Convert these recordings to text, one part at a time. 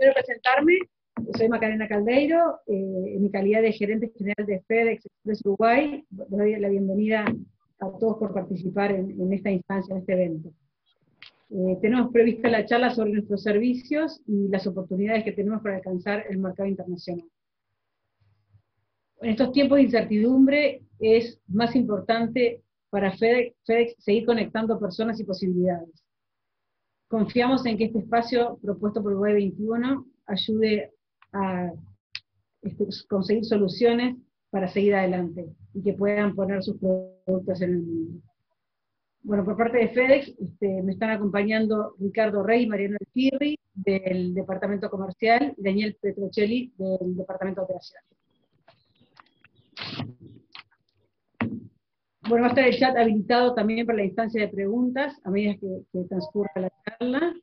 quiero presentarme, soy Macarena Caldeiro, eh, en mi calidad de gerente general de FedEx Express Uruguay, doy la bienvenida a todos por participar en, esta instancia, en este evento. Eh, tenemos prevista la charla sobre nuestros servicios y las oportunidades que tenemos para alcanzar el mercado internacional. En estos tiempos de incertidumbre es más importante para FedEx, seguir conectando personas y posibilidades. Confiamos en que este espacio propuesto por Web 21 ayude a este, conseguir soluciones para seguir adelante y que puedan poner sus productos en el mundo. Bueno, por parte de FedEx este, me están acompañando Ricardo Rey y Mariano Pirri del Departamento Comercial y Daniel Petrocelli del Departamento de Operaciones. Bueno, va a estar el chat habilitado también para la instancia de preguntas a medida que, transcurra la charla.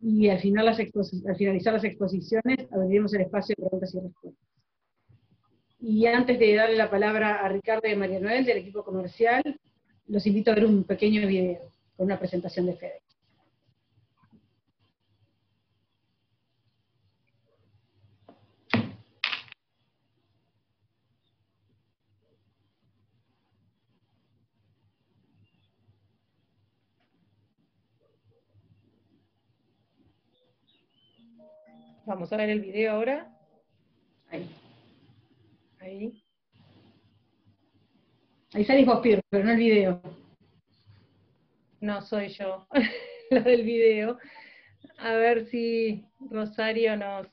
Y al, final al finalizar las exposiciones abriremos el espacio de preguntas y respuestas. Y antes de darle la palabra a Ricardo y a María Noel del equipo comercial, los invito a ver un pequeño video con una presentación de FedEx. Vamos a ver el video ahora. Ahí. Ahí. Ahí salís vos, pero no el video. No soy yo, lo del video. A ver si Rosario nos,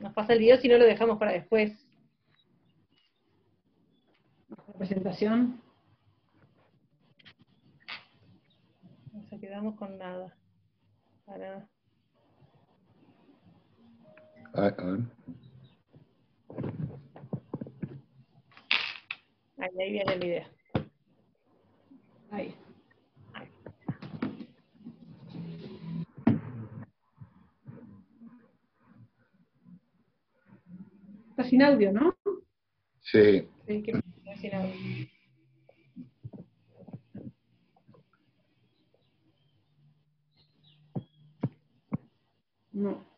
nos pasa el video, si no lo dejamos para después. La presentación. Nos quedamos con nada. Para... Ahí, ahí viene el video. Ahí. Está sin audio, ¿no? Sí. Sí, que está sin audio. No.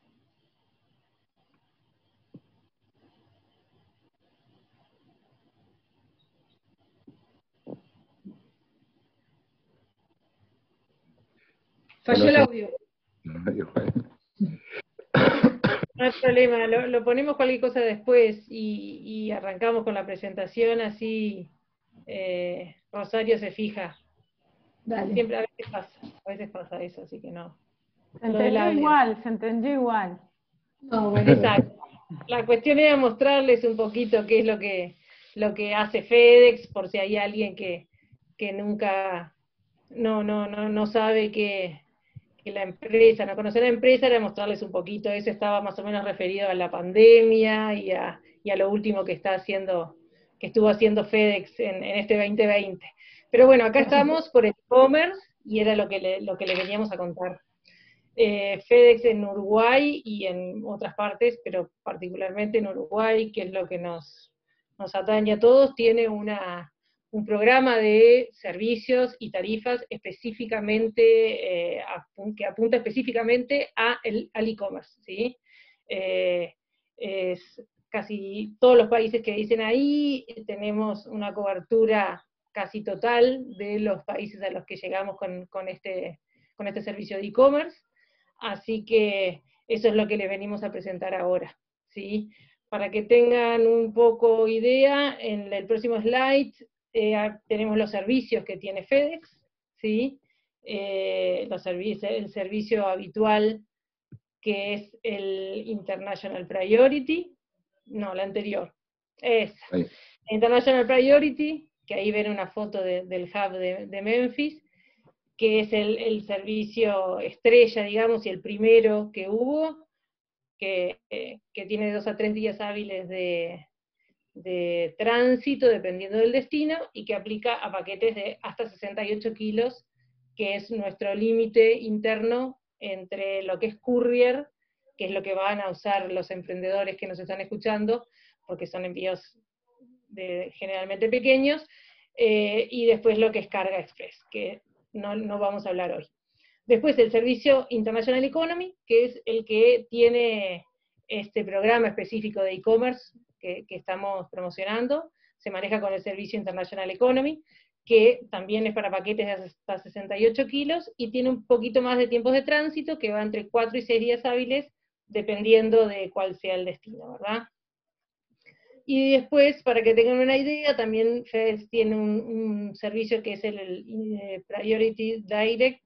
Falló el audio. No hay problema, lo, ponemos cualquier cosa después y, arrancamos con la presentación, así eh, Rosario se fija. Siempre a veces pasa, a veces pasa eso, así que no. Se entendió igual, se entendió igual. Exacto. La cuestión era mostrarles un poquito qué es lo que, lo que hace FedEx, por si hay alguien que, que nunca no, no, no, no sabe que, la empresa, no conocer la empresa era mostrarles un poquito, eso estaba más o menos referido a la pandemia y a, lo último que está haciendo, que estuvo haciendo FedEx en, este 2020. Pero bueno, acá estamos por el e-commerce y era lo que le, lo que le veníamos a contar. Eh, FedEx en Uruguay y en otras partes, pero particularmente en Uruguay, que es lo que nos, nos atañe a todos, tiene una, un programa de servicios y tarifas específicamente, eh, que apunta específicamente a el, al e-commerce, ¿sí? Eh, es casi todos los países que dicen ahí, tenemos una cobertura casi total de los países a los que llegamos con, con este, con este servicio de e-commerce, así que eso es lo que les venimos a presentar ahora, ¿sí? Para que tengan un poco idea, en el próximo slide eh, tenemos los servicios que tiene FedEx, ¿sí? Eh, los servicios, el servicio habitual que es el International Priority, no, la anterior, es International Priority, que ahí ven una foto del hub de, Memphis, que es el, servicio estrella, digamos, y el primero que hubo, que, eh, que tiene dos a tres días hábiles de, de tránsito, dependiendo del destino, y que aplica a paquetes de hasta 68 kilos, que es nuestro límite interno entre lo que es courier, que es lo que van a usar los emprendedores que nos están escuchando, porque son envíos de, generalmente pequeños, eh, y después lo que es carga express, que no, no vamos a hablar hoy. Después el servicio International Economy, que es el que tiene este programa específico de e-commerce que, estamos promocionando, se maneja con el servicio International Economy, que también es para paquetes de hasta 68 kilos y tiene un poquito más de tiempos de tránsito, que va entre 4 y 6 días hábiles, dependiendo de cuál sea el destino, ¿verdad? Y después, para que tengan una idea, también FedEx tiene un, servicio que es el, eh, Priority Direct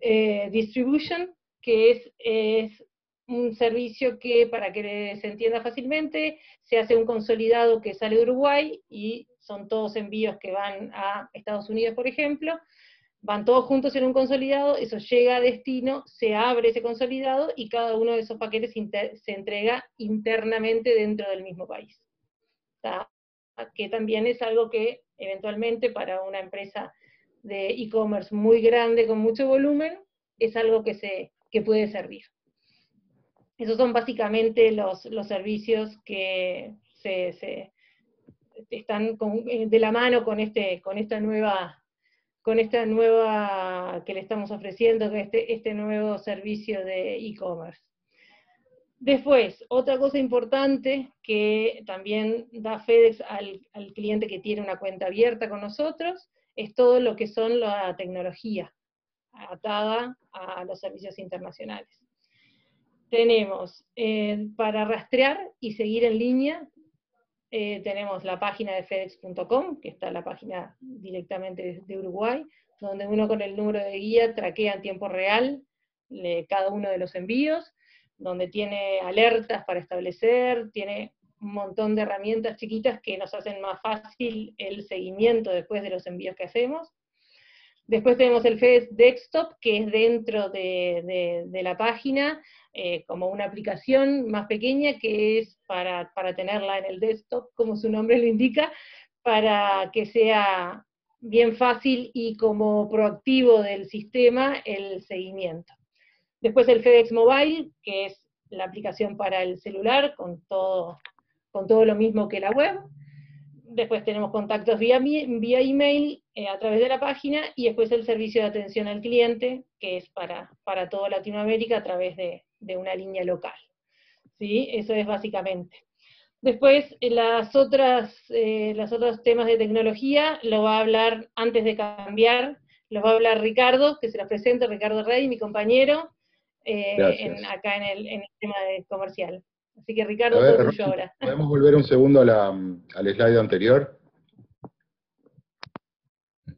eh, Distribution, que es, es un servicio que, para que se entienda fácilmente, se hace un consolidado que sale de Uruguay y son todos envíos que van a Estados Unidos, por ejemplo, van todos juntos en un consolidado, eso llega a destino, se abre ese consolidado y cada uno de esos paquetes se entrega internamente dentro del mismo país. Que también es algo que eventualmente para una empresa de e-commerce muy grande con mucho volumen, es algo que, se, que puede servir. Esos son básicamente los, servicios que se, están eh, de la mano con, este, con esta nueva con esta nueva que le estamos ofreciendo, este, este nuevo servicio de e-commerce. Después, otra cosa importante que también da FedEx al, al, cliente que tiene una cuenta abierta con nosotros, es todo lo que son la tecnología atada a los servicios internacionales tenemos eh, para rastrear y seguir en línea, eh, tenemos la página de fedex.com, que está la página directamente de Uruguay, donde uno con el número de guía traquea en tiempo real cada uno de los envíos, donde tiene alertas para establecer, tiene un montón de herramientas chiquitas que nos hacen más fácil el seguimiento después de los envíos que hacemos. Después tenemos el FedEx Desktop, que es dentro de la página, eh, como una aplicación más pequeña que es para, para tenerla en el desktop, como su nombre lo indica, para que sea bien fácil y como proactivo del sistema el seguimiento. Después el FedEx Mobile, que es la aplicación para el celular con todo, con todo lo mismo que la web. Después tenemos contactos vía, vía email eh, a través de la página y después el servicio de atención al cliente, que es para, para toda Latinoamérica a través de, de una línea local. ¿Sí? Eso es básicamente. Después, eh, las otras, eh, los otros temas de tecnología lo va a hablar, antes de cambiar, lo va a hablar Ricardo, que se los presento, Ricardo Rey, mi compañero, eh, acá en el, tema de comercial. Así que Ricardo, todo tuyo ahora. ¿Podemos volver un segundo al slide anterior?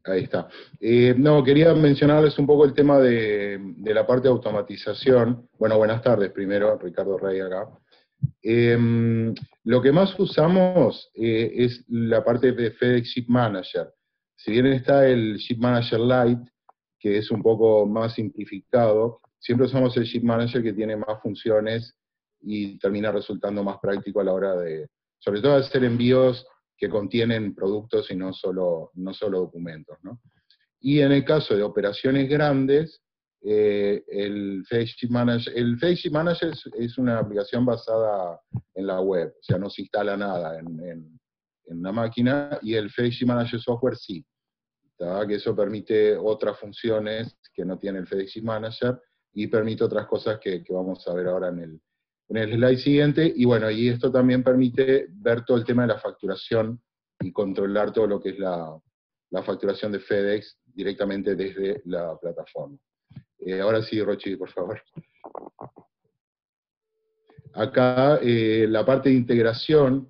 Ahí está. Eh, no, quería mencionarles un poco el tema de, la parte de automatización. Bueno, buenas tardes primero, Ricardo Rey acá. Em, lo que más usamos eh, es la parte de FedEx Ship Manager. Si bien está el Ship Manager Lite, que es un poco más simplificado, siempre usamos el Ship Manager que tiene más funciones y termina resultando más práctico a la hora de, sobre todo hacer envíos que contienen productos y no solo, no solo documentos. ¿no? Y en el caso de operaciones grandes, eh, el FaceSheet Manager, el Manager es, una aplicación basada en la web, o sea, no se instala nada en, en, en la máquina, y el FaceSheet Manager Software sí, que eso permite otras funciones que no tiene el FedEx Manager, y permite otras cosas que, que vamos a ver ahora en el, en el slide siguiente, y bueno, y esto también permite ver todo el tema de la facturación y controlar todo lo que es la, facturación de FedEx directamente desde la plataforma. Eh, ahora sí, Rochi, por favor. Acá eh, la parte de integración,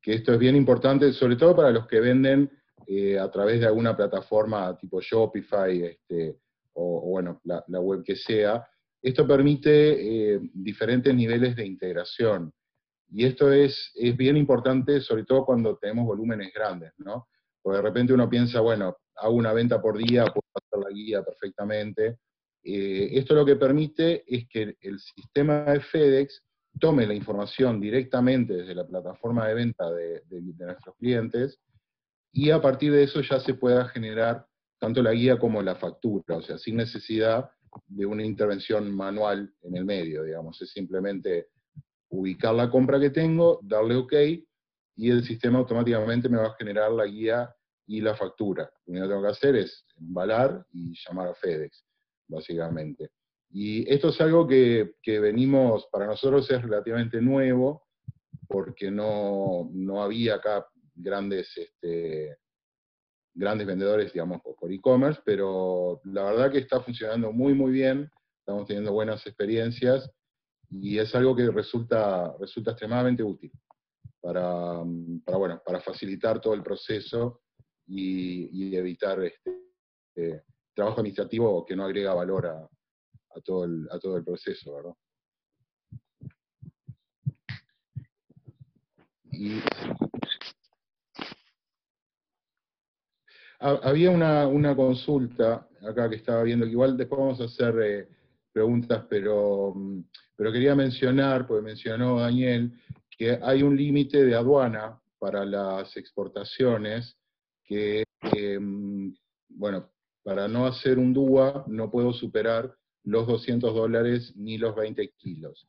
que esto es bien importante, sobre todo para los que venden eh, a través de alguna plataforma tipo Shopify, este, o, bueno, la web que sea, esto permite eh, diferentes niveles de integración. Y esto es, es bien importante, sobre todo cuando tenemos volúmenes grandes, ¿no? Porque de repente uno piensa, bueno, hago una venta por día, puedo hacer la guía perfectamente. Eh, esto lo que permite es que el sistema de FedEx tome la información directamente desde la plataforma de venta de, de, nuestros clientes y a partir de eso ya se pueda generar tanto la guía como la factura, o sea, sin necesidad de una intervención manual en el medio, digamos, es simplemente ubicar la compra que tengo, darle OK, y el sistema automáticamente me va a generar la guía y la factura. Lo único que tengo que hacer es embalar y llamar a FedEx. básicamente. Y esto es algo que, venimos, para nosotros es relativamente nuevo, porque no, había acá grandes, este, grandes vendedores, digamos, por e-commerce, pero la verdad que está funcionando muy, muy bien, estamos teniendo buenas experiencias, y es algo que resulta, resulta extremadamente útil para, bueno, para facilitar todo el proceso y, evitar este, eh, trabajo administrativo que no agrega valor a, todo el, a todo el proceso, ¿verdad? Había una, consulta acá que estaba viendo, que igual después vamos a hacer eh, preguntas, pero, mm, pero quería mencionar, porque mencionó Daniel, que hay un límite de aduana para las exportaciones que, mm, bueno, para no hacer un DUA no puedo superar los 200 dólares ni los 20 kilos.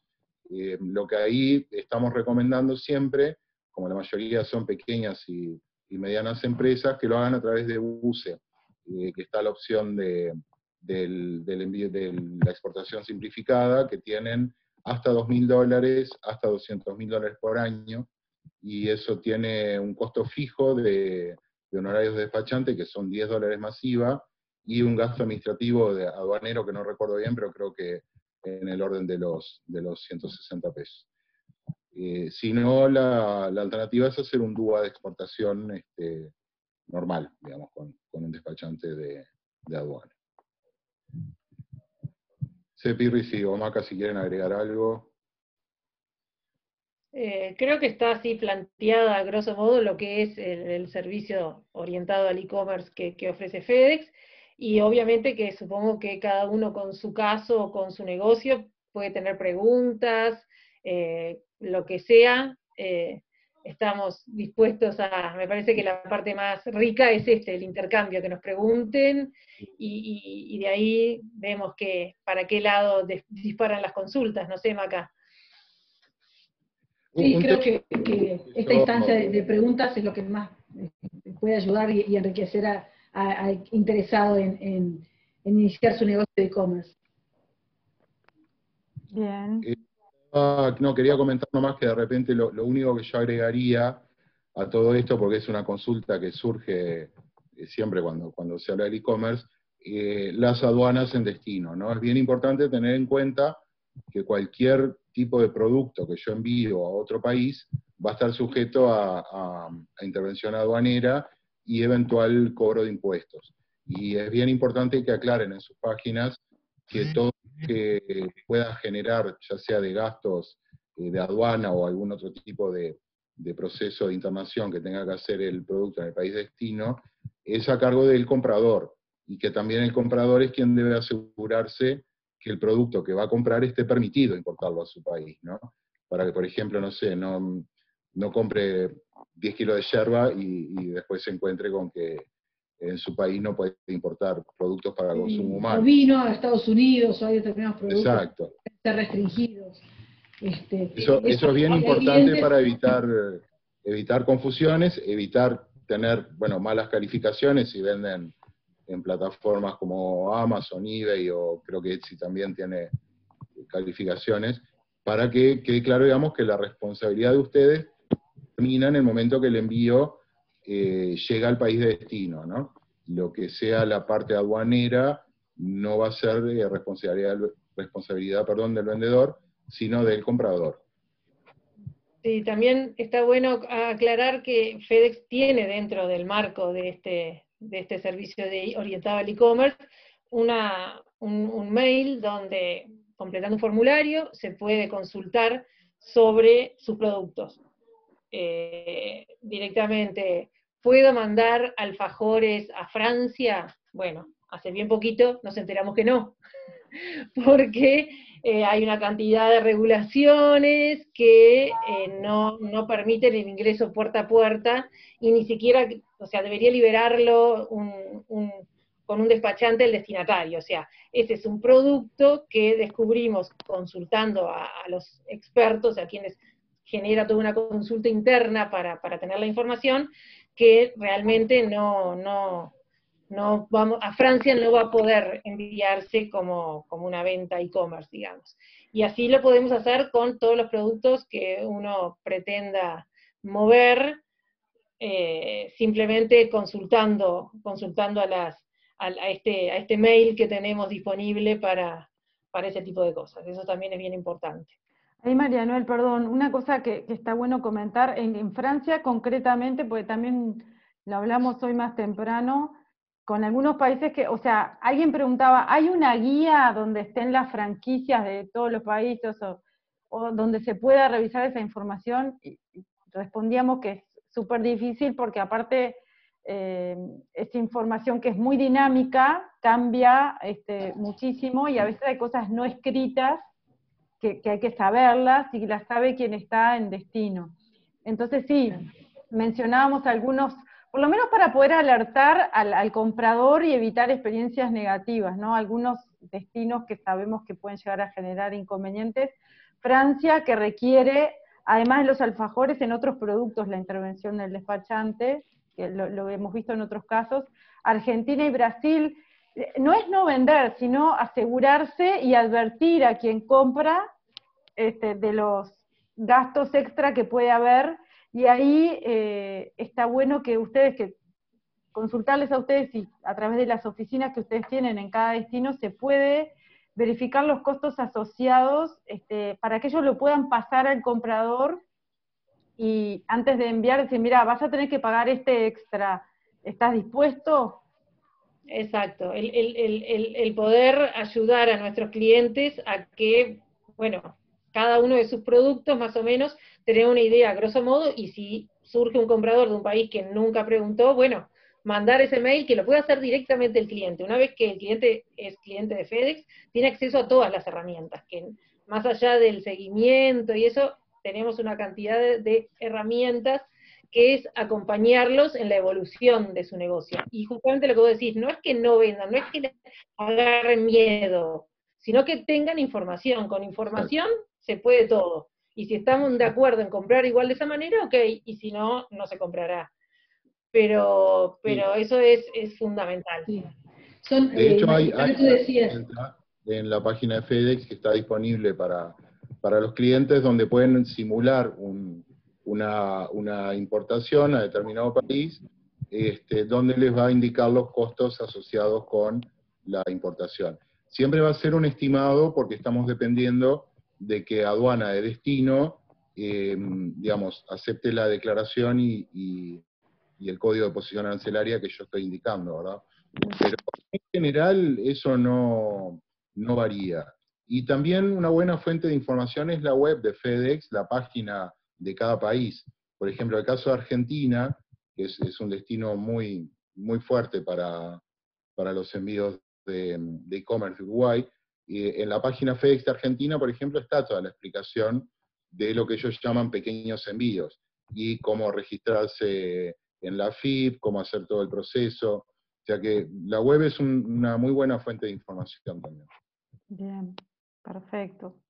Eh, lo que ahí estamos recomendando siempre, como la mayoría son pequeñas y, medianas empresas, que lo hagan a través de UCE, eh, que está la opción de, la exportación simplificada, que tienen hasta 2.000 dólares, hasta 200.000 dólares por año, y eso tiene un costo fijo de, honorarios de despachante, que son 10 dólares masiva, y un gasto administrativo aduanero que no recuerdo bien, pero creo que en el orden de los, de los 160 pesos. Eh, si no, la, alternativa es hacer un DUA de exportación este, normal, digamos, con, un despachante de, aduana. Cepirri y Omaca, si quieren agregar algo. Eh, creo que está así planteada, a grosso modo, lo que es el, servicio orientado al e-commerce que, ofrece FedEx y obviamente que supongo que cada uno con su caso o con su negocio puede tener preguntas, eh, lo que sea, eh, estamos dispuestos a, me parece que la parte más rica es este, el intercambio, que nos pregunten y, de ahí vemos que para qué lado disparan las consultas, no sé, Maca. Sí, creo que, esta instancia de, preguntas es lo que más eh, puede ayudar y enriquecer a, interesado en, iniciar su negocio de e-commerce. Bien. Ah, no, quería comentar nomás que de repente lo, único que yo agregaría a todo esto, porque es una consulta que surge eh, siempre cuando, cuando se habla de e-commerce, eh, las aduanas en destino. ¿no? Es bien importante tener en cuenta que cualquier tipo de producto que yo envío a otro país va a estar sujeto a intervención aduanera y eventual cobro de impuestos. Y es bien importante que aclaren en sus páginas que todo que pueda generar, ya sea de gastos eh, de aduana o algún otro tipo de, proceso de internación que tenga que hacer el producto en el país destino, es a cargo del comprador. Y que también el comprador es quien debe asegurarse que el producto que va a comprar esté permitido importarlo a su país, ¿no? Para que, por ejemplo, no sé, no, no compre 10 kilos de yerba y, después se encuentre con que en su país no puede importar productos para consumo humano. O vino a Estados Unidos, o hay determinados productos Exacto. que están restringidos. Este, eso, es bien importante para evitar, evitar confusiones, evitar tener bueno, malas calificaciones si venden en plataformas como Amazon, eBay o creo que Etsy también tiene calificaciones, para que quede claro, digamos, que la responsabilidad de ustedes termina en el momento que el envío eh, llega al país de destino, ¿no? Lo que sea la parte aduanera no va a ser de responsabilidad, responsabilidad perdón, del vendedor, sino del comprador. Sí, también está bueno aclarar que FedEx tiene dentro del marco de este, de este servicio de orientado al e-commerce un, un mail donde, completando un formulario, se puede consultar sobre sus productos. Eh, directamente, ¿puedo mandar alfajores a Francia? Bueno, hace bien poquito nos enteramos que no, porque eh, hay una cantidad de regulaciones que eh, no, permiten el ingreso puerta a puerta y ni siquiera, o sea, debería liberarlo con un despachante el destinatario. O sea, ese es un producto que descubrimos consultando a, a los expertos, a quienes genera toda una consulta interna para, tener la información que realmente no, no, no vamos, a Francia no va a poder enviarse como, como una venta e-commerce, digamos. Y así lo podemos hacer con todos los productos que uno pretenda mover, eh, simplemente consultando, consultando a, las, a, este, a este mail que tenemos disponible para, para ese tipo de cosas. Eso también es bien importante. Ahí, María Noel, perdón, una cosa que, está bueno comentar, en, en, Francia concretamente, porque también lo hablamos hoy más temprano, con algunos países que, o sea, alguien preguntaba, ¿hay una guía donde estén las franquicias de todos los países o, donde se pueda revisar esa información? Y respondíamos que es súper difícil porque aparte eh, información que es muy dinámica cambia este, muchísimo y a veces hay cosas no escritas que, que hay que saberlas y las sabe quien está en destino. Entonces sí, mencionábamos algunos por lo menos para poder alertar al, comprador y evitar experiencias negativas, ¿no? Algunos destinos que sabemos que pueden llegar a generar inconvenientes. Francia, que requiere, además de los alfajores, en otros productos la intervención del despachante, que lo, hemos visto en otros casos. Argentina y Brasil, no es no vender, sino asegurarse y advertir a quien compra este, de los gastos extra que puede haber y ahí eh, está bueno que ustedes, que consultarles a ustedes y a través de las oficinas que ustedes tienen en cada destino se puede verificar los costos asociados este, para que ellos lo puedan pasar al comprador y antes de enviar decir, mira, vas a tener que pagar este extra, ¿estás dispuesto? Exacto, el, el, el poder ayudar a nuestros clientes a que, bueno, cada uno de sus productos más o menos tener una idea, grosso modo, y si surge un comprador de un país que nunca preguntó, bueno, mandar ese mail que lo puede hacer directamente el cliente. Una vez que el cliente es cliente de FedEx, tiene acceso a todas las herramientas, que más allá del seguimiento y eso, tenemos una cantidad de, herramientas que es acompañarlos en la evolución de su negocio. Y justamente lo que vos decís, no es que no vendan, no es que agarren miedo, sino que tengan información. Con información se puede todo. Y si estamos de acuerdo en comprar igual de esa manera, ok, y si no, no se comprará. Pero, pero eso es, es fundamental. de hecho, eh, hay, en la página de FedEx que está disponible para, para los clientes donde pueden simular una, una, importación a determinado país, este, donde les va a indicar los costos asociados con la importación. Siempre va a ser un estimado porque estamos dependiendo de que aduana de destino, eh, digamos, acepte la declaración y, el código de posición arancelaria que yo estoy indicando, ¿verdad? Pero en general eso no, no varía. Y también una buena fuente de información es la web de FedEx, la página de cada país. Por ejemplo, el caso de Argentina, que es, un destino muy, muy fuerte para, para los envíos de e-commerce de Uruguay, en la página FedEx de Argentina, por ejemplo, está toda la explicación de lo que ellos llaman pequeños envíos y cómo registrarse en la FIP, cómo hacer todo el proceso. O sea que la web es una muy buena fuente de información también. Bien, perfecto.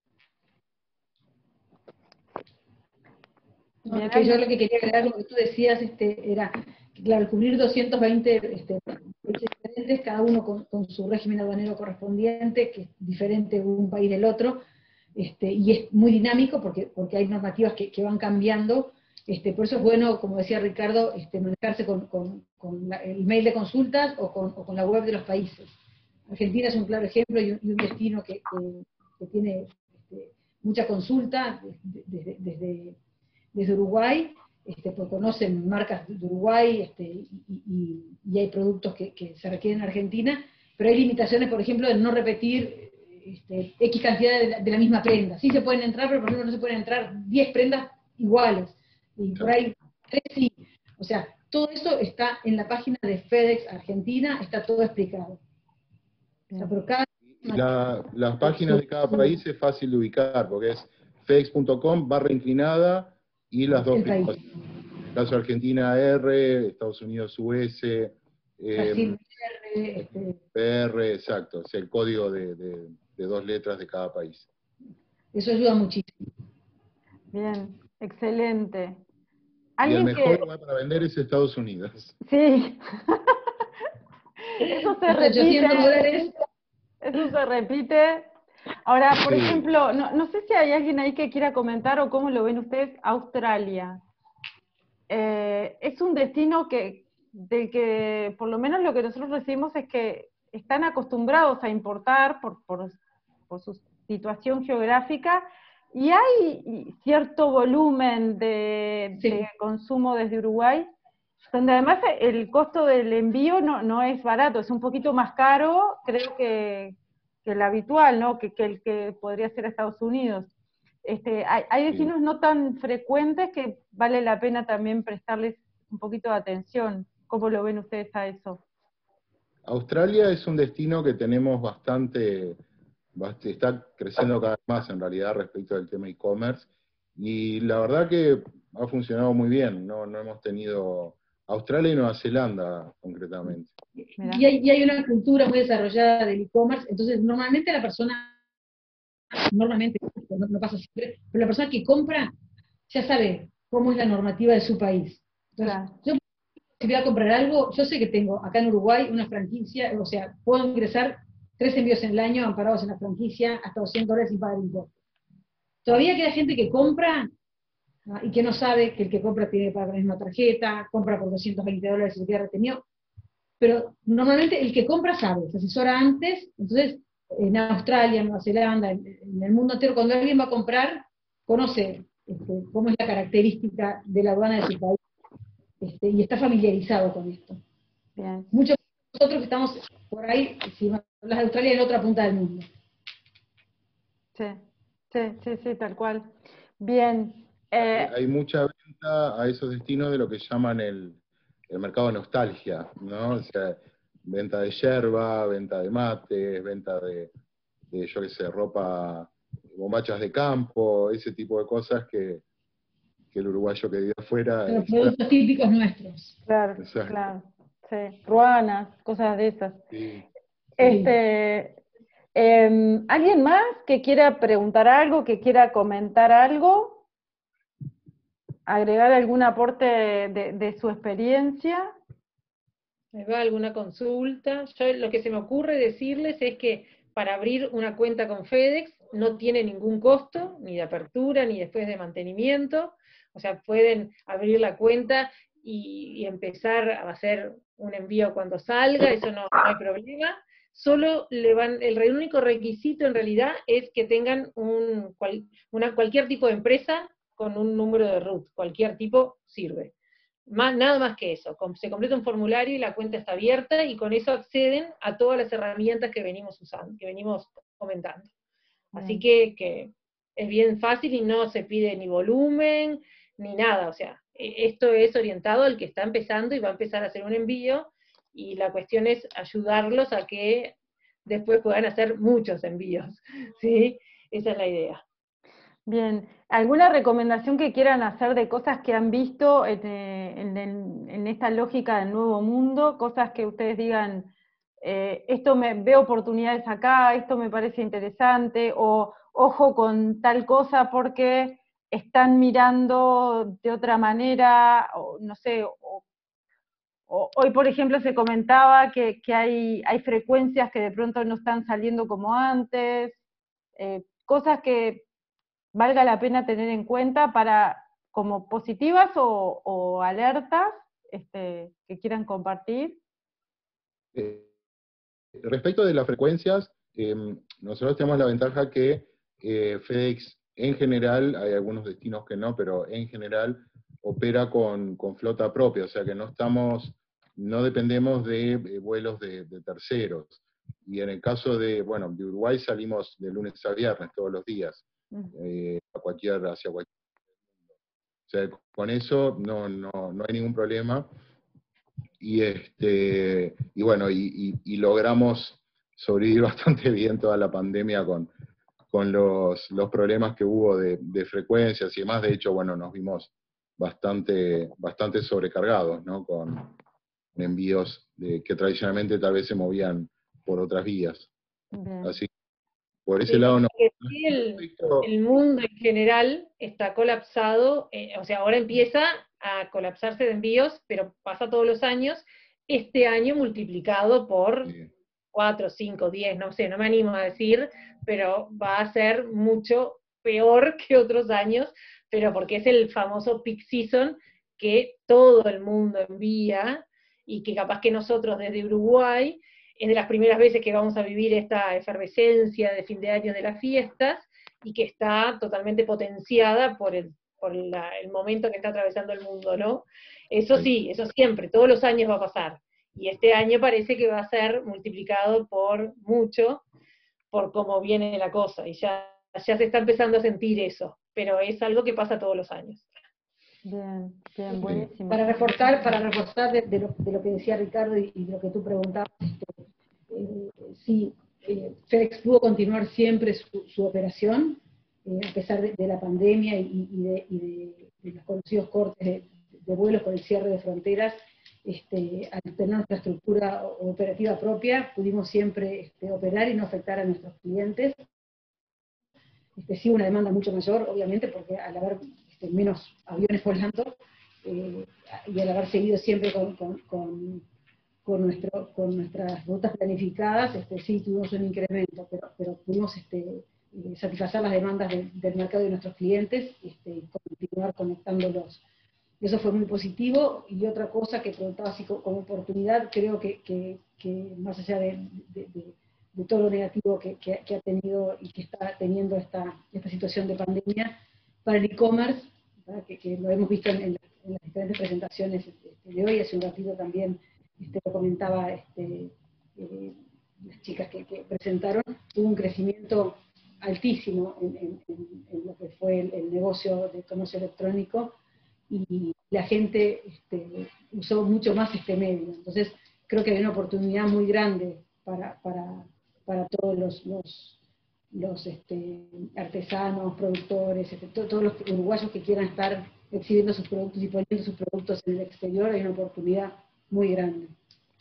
Yo lo que quería agregar, lo que tú decías, este, era, claro, cubrir 220 este, diferentes, cada uno con, su régimen aduanero correspondiente, que es diferente un país del otro, este, y es muy dinámico porque, porque hay normativas que, van cambiando, este, por eso es bueno, como decía Ricardo, este, manejarse con, el mail de consultas o con, la web de los países. Argentina es un claro ejemplo y un, destino que, tiene este, mucha consulta desde, desde Uruguay, este, conocen marcas de Uruguay este, y, hay productos que, se requieren en Argentina, pero hay limitaciones, por ejemplo, de no repetir este, X cantidad de la, misma prenda. Sí se pueden entrar, pero por ejemplo no se pueden entrar 10 prendas iguales, y por ahí tres sí. O sea, todo eso está en la página de FedEx Argentina, está todo explicado. las páginas de cada país es fácil de ubicar, porque es fedex.com barra inclinada y las dos principales. Caso Argentina R, Estados Unidos US, eh, PR, exacto, es el código de, dos letras de cada país. Eso ayuda muchísimo. Bien, excelente. Y el mejor lugar para vender es Estados Unidos. Sí. Eso se repite. Eso se repite. Ahora, por ejemplo, no, no, sé si hay alguien ahí que quiera comentar o cómo lo ven ustedes, Australia. Eh, es un destino que, del que, por lo menos lo que nosotros recibimos es que están acostumbrados a importar por, por, por su situación geográfica y hay cierto volumen de, consumo desde Uruguay, donde además el costo del envío no, no es barato, es un poquito más caro, creo que, el habitual, ¿no? Que, el que podría ser Estados Unidos. Este, hay, hay destinos no tan frecuentes que vale la pena también prestarles un poquito de atención. ¿Cómo lo ven ustedes a eso? Australia es un destino que tenemos bastante está creciendo cada vez más en realidad respecto del tema e-commerce. Y la verdad que ha funcionado muy bien, no, no hemos tenido Australia y Nueva Zelanda concretamente. Y hay, hay, una cultura muy desarrollada del e-commerce, entonces normalmente la persona, normalmente, no, pasa siempre, pero la persona que compra ya sabe cómo es la normativa de su país. Entonces, yo si voy a comprar algo, yo sé que tengo acá en Uruguay una franquicia, o sea, puedo ingresar tres envíos en el año amparados en la franquicia, hasta 200 dólares sin pagar impuestos. Todavía queda gente que compra y que no sabe que el que compra tiene que pagar la misma tarjeta, compra por 220 dólares y se queda retenido. Pero normalmente el que compra sabe, se asesora antes, entonces en Australia, en Nueva Zelanda, en, el mundo entero, cuando alguien va a comprar, conoce este, cómo es la característica de la aduana de su país este, y está familiarizado con esto. Muchos de nosotros que estamos por ahí, si las de Australia en otra punta del mundo. Sí, sí, sí, sí, tal cual. Bien. Eh, hay mucha venta a esos destinos de lo que llaman el, el mercado de nostalgia, ¿no? O sea, venta de yerba, venta de mates, venta de, yo qué sé, ropa, bombachas de campo, ese tipo de cosas que, que el uruguayo que vive afuera... Los productos típicos nuestros. Claro, claro. Sí, ruanas, cosas de esas. Sí. Este, em, ¿Alguien más que quiera preguntar algo, que quiera comentar algo? ¿Agregar algún aporte de, su experiencia? va alguna consulta? Yo lo que se me ocurre decirles es que para abrir una cuenta con FedEx no tiene ningún costo, ni de apertura, ni después de mantenimiento. O sea, pueden abrir la cuenta y, empezar a hacer un envío cuando salga, eso no hay problema solo le van, el único requisito en realidad es que tengan un, una, cualquier tipo de empresa con un número de root, cualquier tipo sirve. Más, nada más que eso, se completa un formulario y la cuenta está abierta y con eso acceden a todas las herramientas que venimos usando, que venimos comentando. Así que, que es bien fácil y no se pide ni volumen ni nada, o sea, e, esto es orientado al que está empezando y va a empezar a hacer un envío y la cuestión es ayudarlos a que después puedan hacer muchos envíos, ¿sí? Esa es la idea. Bien, ¿alguna recomendación que quieran hacer de cosas que han visto en, esta lógica del nuevo mundo? Cosas que ustedes digan, eh, esto me veo oportunidades acá, esto me parece interesante, o ojo con tal cosa porque están mirando de otra manera, o no sé, o hoy, por ejemplo, se comentaba que, hay, hay, frecuencias que de pronto no están saliendo como antes, eh, cosas que valga la pena tener en cuenta para como positivas o, alertas este, que quieran compartir. Eh, respecto de las frecuencias, em, nosotros tenemos la ventaja que eh, FedEx en general, hay algunos destinos que no, pero en general opera con, flota propia, o sea que no estamos, no dependemos de eh, vuelos de, terceros. Y en el caso de, bueno, de Uruguay salimos de lunes a viernes todos los días, eh, a cualquier, hacia cualquier o sea, con eso no, no, no hay ningún problema. Y, este, y bueno, y, logramos sobrevivir bastante bien toda la pandemia con, con los, los problemas que hubo de, de, frecuencias y demás. De hecho, bueno, nos vimos bastante, bastante sobrecargados, ¿no? Con envíos de, que tradicionalmente tal vez se movían por otras vías. Así por ese lado no. El, mundo en general está colapsado, eh, o sea, ahora empieza a colapsarse de envíos, pero pasa todos los años, este año multiplicado por 4, 5, 10, no sé, no me animo a decir, pero va a ser mucho peor que otros años, pero porque es el famoso peak season que todo el mundo envía y que capaz que nosotros desde Uruguay es de las primeras veces que vamos a vivir esta efervescencia de fin de año de las fiestas y que está totalmente potenciada por el, por el momento que está atravesando el mundo, ¿no? Eso sí, eso siempre, todos los años va a pasar. Y este año parece que va a ser multiplicado por mucho, por cómo viene la cosa. Y ya, ya se está empezando a sentir eso, pero es algo que pasa todos los años. Bien, bien, buenísimo. Para reforzar, para reforzar de, lo, que decía Ricardo y, de lo que tú preguntabas, este, sí, eh, FedEx pudo continuar siempre su, operación, eh, a pesar de, la pandemia y, de, los conocidos cortes de, vuelos por el cierre de fronteras, este, al tener nuestra estructura operativa propia, pudimos siempre este, operar y no afectar a nuestros clientes. Este, sí, una demanda mucho mayor, obviamente, porque al haber este, menos aviones volando eh, y al haber seguido siempre con, nuestro, con nuestras rutas planificadas, este, sí tuvimos un incremento, pero, pero pudimos este, eh, satisfacer las demandas del mercado de nuestros clientes este, y continuar conectándolos. Eso fue muy positivo. Y otra cosa que preguntaba así como, oportunidad, creo que, que, más allá de, de, todo lo negativo que, que, ha tenido y que está teniendo esta, esta situación de pandemia, para el e-commerce, que, lo hemos visto en, las diferentes presentaciones este, de hoy, hace un ratito también este, lo comentaba este, eh, las chicas que, presentaron, tuvo un crecimiento altísimo en, lo que fue el, negocio de comercio electrónico y la gente este, usó mucho más este medio. Entonces, creo que hay una oportunidad muy grande para, para, para todos los, los los este, artesanos, productores, todos los uruguayos que quieran estar exhibiendo sus productos y poniendo sus productos en el exterior, hay una oportunidad muy grande.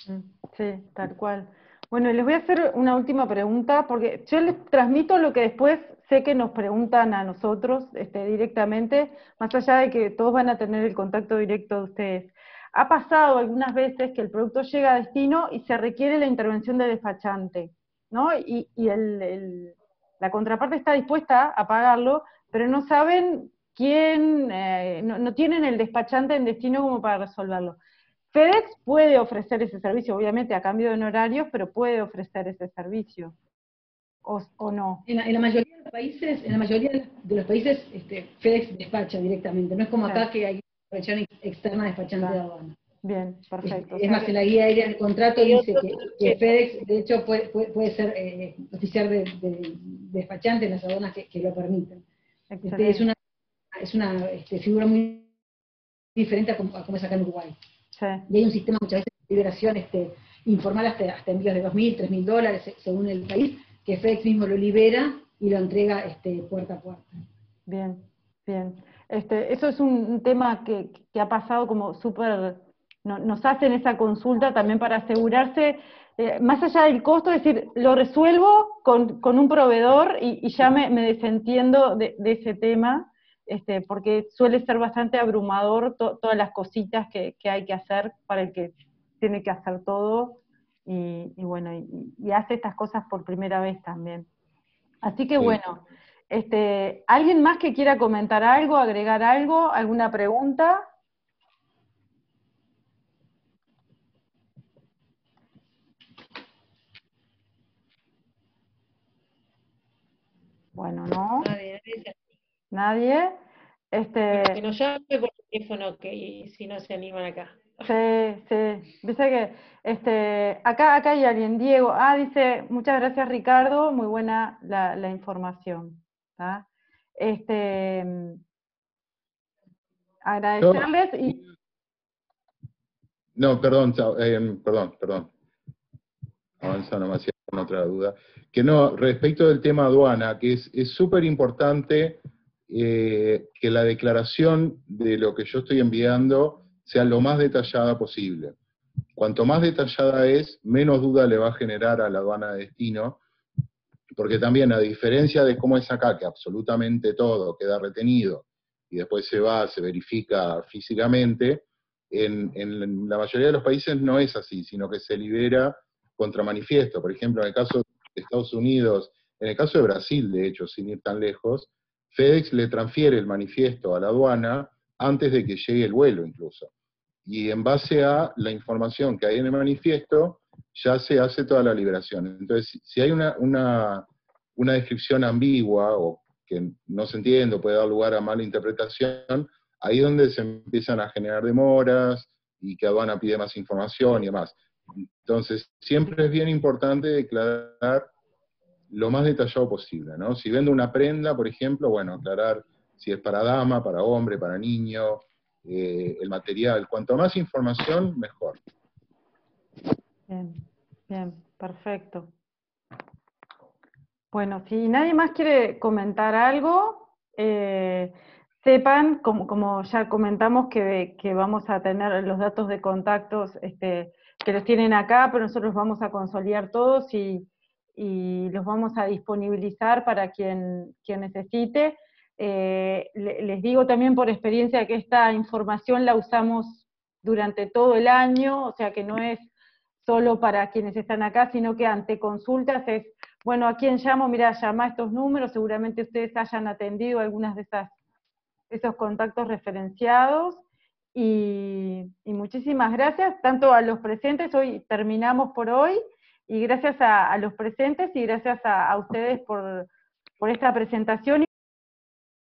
Mm, sí, tal cual. Bueno, les voy a hacer una última pregunta, porque yo les transmito lo que después sé que nos preguntan a nosotros este, directamente, más allá de que todos van a tener el contacto directo de ustedes. Ha pasado algunas veces que el producto llega a destino y se requiere la intervención de despachante, ¿no? Y, el la contraparte está dispuesta a pagarlo, pero no saben quién, eh, no, tienen el despachante en destino como para resolverlo. FedEx puede ofrecer ese servicio, obviamente a cambio de honorarios, pero puede ofrecer ese servicio. ¿O, no? En la, mayoría de los países, en la mayoría de los países este, FedEx despacha directamente, no es como acá que hay una externa despachante de aduana. Bien, perfecto. Es, más, en la guía aérea del contrato dice que, FedEx, de hecho, puede, puede, ser eh, oficial de, despachante en las aduanas que, lo permiten. Este, es una, es una este, figura muy diferente a como, es acá en Uruguay. Y hay un sistema muchas veces de liberación este, informal hasta, hasta envíos de 2.000, 3.000 dólares, según el país, que FedEx mismo lo libera y lo entrega este, puerta a puerta. Bien, bien. Este, eso es un tema que, que ha pasado como súper nos hacen esa consulta también para asegurarse, eh, más allá del costo, es decir, lo resuelvo con, un proveedor y, ya me, desentiendo de, ese tema, este, porque suele ser bastante abrumador todas las cositas que, hay que hacer para el que tiene que hacer todo y, bueno, y, hace estas cosas por primera vez también. Así que bueno, este, ¿alguien más que quiera comentar algo, agregar algo, alguna pregunta? Bueno, ¿no? Nadie. Este... Que nos llame por teléfono que si no se animan acá. Sí, sí. Dice que este, acá, acá hay alguien, Diego. Ah, dice, muchas gracias Ricardo, muy buena la, información. Este, agradecerles no, y. No, perdón, eh, perdón, perdón. Avanza nomás con otra duda que no, respecto del tema aduana, que es súper importante eh, que la declaración de lo que yo estoy enviando sea lo más detallada posible. Cuanto más detallada es, menos duda le va a generar a la aduana de destino, porque también a diferencia de cómo es acá, que absolutamente todo queda retenido y después se va, se verifica físicamente, En, en, la mayoría de los países no es así, sino que se libera contra manifiesto. Por ejemplo, en el caso de Estados Unidos, en el caso de Brasil, de hecho, sin ir tan lejos, FedEx le transfiere el manifiesto a la aduana antes de que llegue el vuelo incluso. Y en base a la información que hay en el manifiesto, ya se hace toda la liberación. Entonces, si hay una, una, una descripción ambigua o que no se entiende puede dar lugar a mala interpretación, ahí es donde se empiezan a generar demoras y que aduana pide más información y demás. Entonces, siempre es bien importante declarar lo más detallado posible, ¿no? Si vendo una prenda, por ejemplo, bueno, aclarar si es para dama, para hombre, para niño, eh, el material. Cuanto más información, mejor. Bien, bien, perfecto. Bueno, si nadie más quiere comentar algo, eh, sepan, como, ya comentamos, que, vamos a tener los datos de contactos este, que los tienen acá, pero nosotros vamos a consolidar todos y, los vamos a disponibilizar para quien, quien necesite. Eh, les digo también por experiencia que esta información la usamos durante todo el año, o sea que no es solo para quienes están acá, sino que ante consultas es, bueno, ¿a quién llamo? Mira, llama estos números, seguramente ustedes hayan atendido algunas de esas, esos contactos referenciados, y, muchísimas gracias, tanto a los presentes, hoy terminamos por hoy, y gracias a, los presentes y gracias a, ustedes por, por esta presentación.